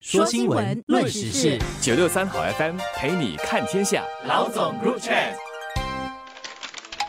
说新闻，论时事，九六三好 FM 陪你看天下。老总 Group Chat。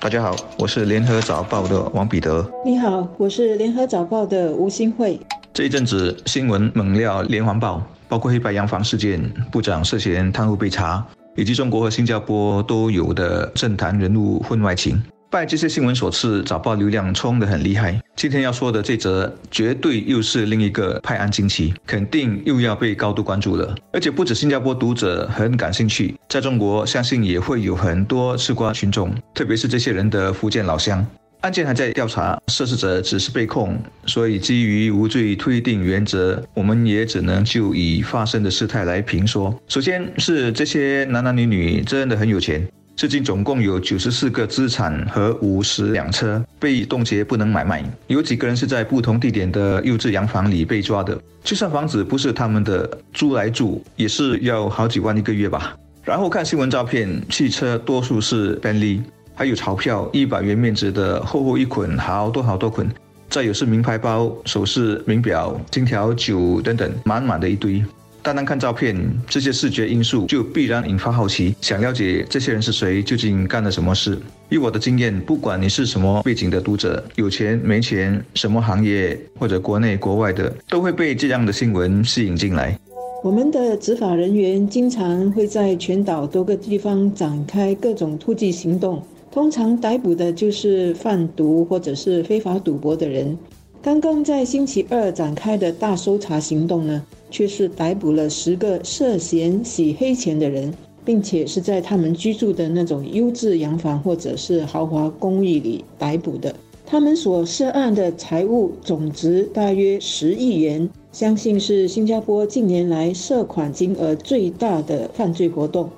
大家好，我是联合早报的王彼得。你好，我是联合早报的吴新慧。这一阵子新闻猛料连环爆，包括黑白洋房事件、部长涉嫌贪污被查，以及中国和新加坡都有的政坛人物婚外情。拜这些新闻所赐，早报流量冲得很厉害。今天要说的这则，绝对又是另一个派案惊奇，肯定又要被高度关注了。而且不止新加坡读者很感兴趣，在中国相信也会有很多吃瓜群众，特别是这些人的福建老乡。案件还在调查，涉事者只是被控，所以基于无罪推定原则，我们也只能就已发生的事态来评说。首先是这些男男女女真的很有钱。至今总共有九十四个资产和五十辆车被冻结，不能买卖。有几个人是在不同地点的优质洋房里被抓的。就算房子不是他们的，租来住也是要好几万一个月吧。然后看新闻照片，汽车多数是 Bentley，还有钞票一百元面值的厚厚一捆，好多好多捆。再有是名牌包、首饰、名表、金条、酒等等，满满的一堆。单单看照片，这些视觉因素就必然引发好奇，想了解这些人是谁，究竟干了什么事。以我的经验，不管你是什么背景的读者，有钱没钱，什么行业或者国内国外的，都会被这样的新闻吸引进来。我们的执法人员经常会在全岛多个地方展开各种突击行动，通常逮捕的就是贩毒或者是非法赌博的人。刚刚在星期二展开的大搜查行动呢？却是逮捕了十个涉嫌洗黑钱的人，并且是在他们居住的那种优质洋房或者是豪华公寓里逮捕的。他们所涉案的财物总值大约十亿元，相信是新加坡近年来涉款金额最大的犯罪活动。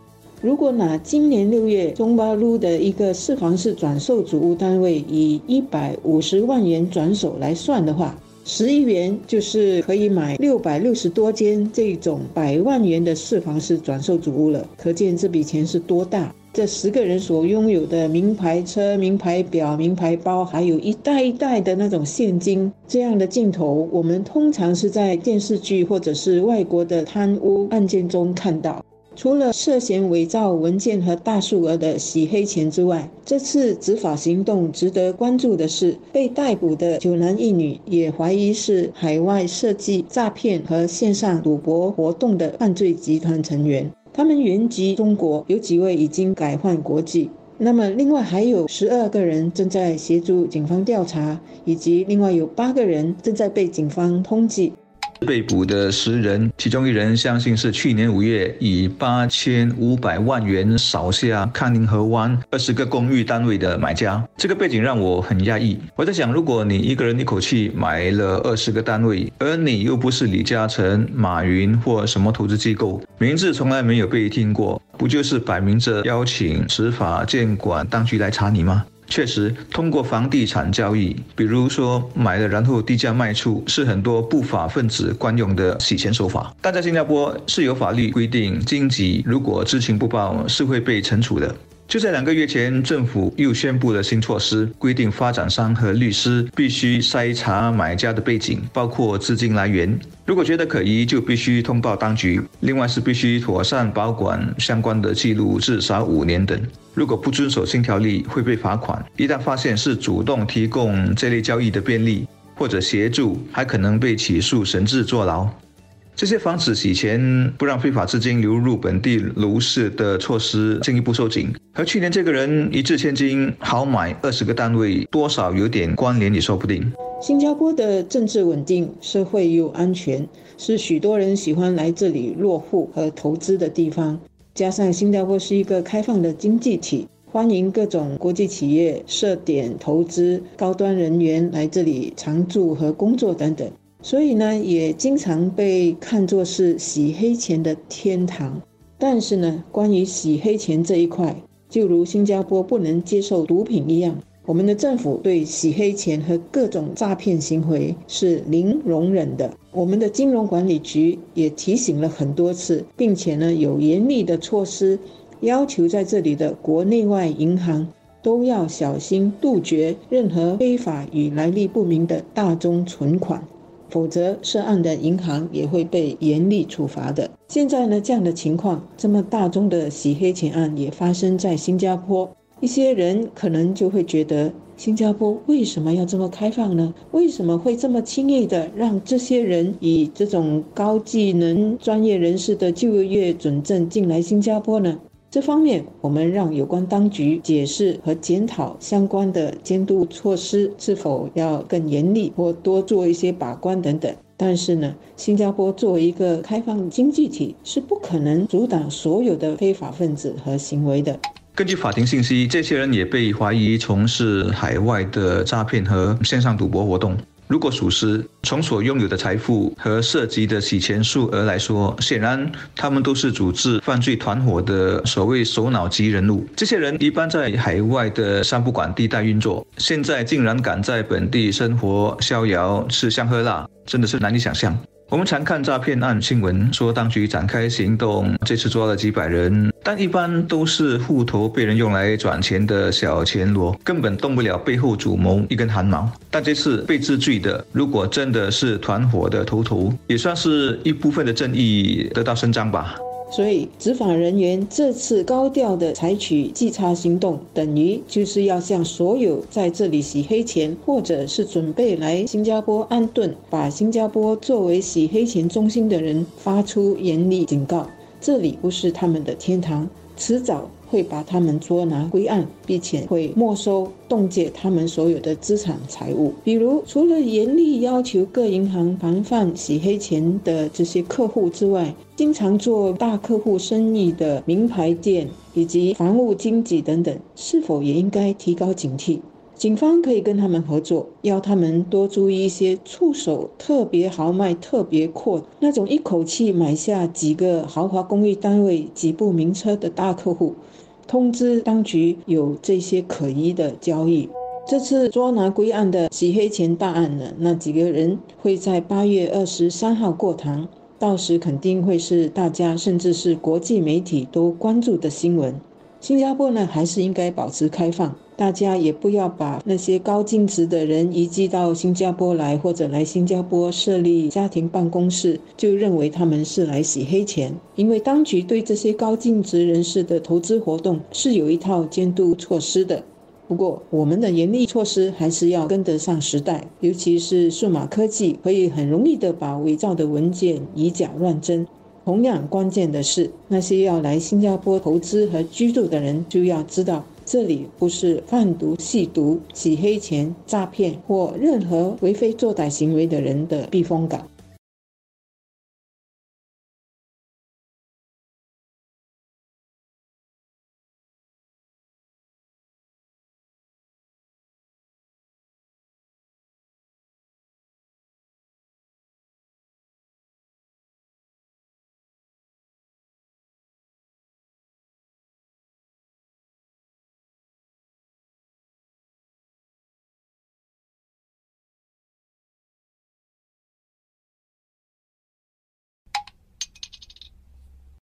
如果拿今年六月中巴路的一个四房式转售主屋单位以一百五十万元转手来算的话，十亿元就是可以买六百六十多间这种百万元的四房式转售主屋了，可见这笔钱是多大。这十个人所拥有的名牌车、名牌表、名牌包，还有一袋一袋的那种现金，这样的镜头，我们通常是在电视剧或者是外国的贪污案件中看到。除了涉嫌伪造文件和大数额的洗黑钱之外，这次执法行动值得关注的是，被逮捕的九男一女也怀疑是海外设计诈骗和线上赌博活动的犯罪集团成员。他们原籍中国，有几位已经改换国籍。那么，另外还有十二个人正在协助警方调查，以及另外有八个人正在被警方通缉。被捕的十人，其中一人相信是去年五月以八千五百万元扫下康宁河湾二十个公寓单位的买家。这个背景让我很压抑。我在想，如果你一个人一口气买了二十个单位，而你又不是李嘉诚、马云或什么投资机构，名字从来没有被听过，不就是摆明着邀请执法监管当局来查你吗？确实，通过房地产交易，比如说买了然后低价卖出，是很多不法分子惯用的洗钱手法。但在新加坡是有法律规定，经济如果知情不报是会被惩处的。就在两个月前，政府又宣布了新措施，规定发展商和律师必须筛查买家的背景，包括资金来源。如果觉得可疑，就必须通报当局。另外是必须妥善保管相关的记录，至少五年等。如果不遵守新条例，会被罚款。一旦发现是主动提供这类交易的便利或者协助，还可能被起诉甚至坐牢。这些防止洗钱、不让非法资金流入本地楼市的措施进一步收紧，和去年这个人一掷千金豪买二十个单位，多少有点关联也说不定。新加坡的政治稳定，社会又安全，是许多人喜欢来这里落户和投资的地方。加上新加坡是一个开放的经济体，欢迎各种国际企业设点投资、高端人员来这里常住和工作等等。所以呢，也经常被看作是洗黑钱的天堂。但是呢，关于洗黑钱这一块，就如新加坡不能接受毒品一样，我们的政府对洗黑钱和各种诈骗行为是零容忍的。我们的金融管理局也提醒了很多次，并且呢，有严厉的措施，要求在这里的国内外银行都要小心杜绝任何非法与来历不明的大宗存款。否则涉案的银行也会被严厉处罚的。现在呢，这样的情况，这么大宗的洗黑钱案也发生在新加坡，一些人可能就会觉得。新加坡为什么要这么开放呢？为什么会这么轻易的让这些人以这种高技能专业人士的就业准证进来新加坡呢？这方面，我们让有关当局解释和检讨相关的监督措施是否要更严厉，或多做一些把关等等。但是呢，新加坡作为一个开放经济体，是不可能阻挡所有的非法分子和行为的。根据法庭信息，这些人也被怀疑从事海外的诈骗和线上赌博活动。如果属实，从所拥有的财富和涉及的洗钱数额来说，显然他们都是组织犯罪团伙的所谓首脑级人物。这些人一般在海外的三不管地带运作，现在竟然敢在本地生活逍遥、吃香喝辣，真的是难以想象。我们常看诈骗案新闻，说当局展开行动，这次抓了几百人，但一般都是户头被人用来转钱的小钱罗，根本动不了背后主谋一根汗毛。但这次被治罪的，如果真的是团伙的头头，也算是一部分的正义得到伸张吧。所以，执法人员这次高调的采取稽查行动，等于就是要向所有在这里洗黑钱，或者是准备来新加坡安顿、把新加坡作为洗黑钱中心的人发出严厉警告：这里不是他们的天堂，迟早。会把他们捉拿归案，并且会没收、冻结他们所有的资产财物。比如，除了严厉要求各银行防范洗黑钱的这些客户之外，经常做大客户生意的名牌店以及房屋经纪等等，是否也应该提高警惕？警方可以跟他们合作，要他们多注意一些触手特别豪迈、特别阔那种一口气买下几个豪华公寓单位、几部名车的大客户，通知当局有这些可疑的交易。这次捉拿归案的洗黑钱大案呢，那几个人会在八月二十三号过堂，到时肯定会是大家甚至是国际媒体都关注的新闻。新加坡呢，还是应该保持开放。大家也不要把那些高净值的人移居到新加坡来，或者来新加坡设立家庭办公室，就认为他们是来洗黑钱。因为当局对这些高净值人士的投资活动是有一套监督措施的。不过，我们的严厉措施还是要跟得上时代，尤其是数码科技可以很容易的把伪造的文件以假乱真。同样关键的是，那些要来新加坡投资和居住的人就要知道。这里不是贩毒、吸毒、洗黑钱、诈骗或任何为非作歹行为的人的避风港。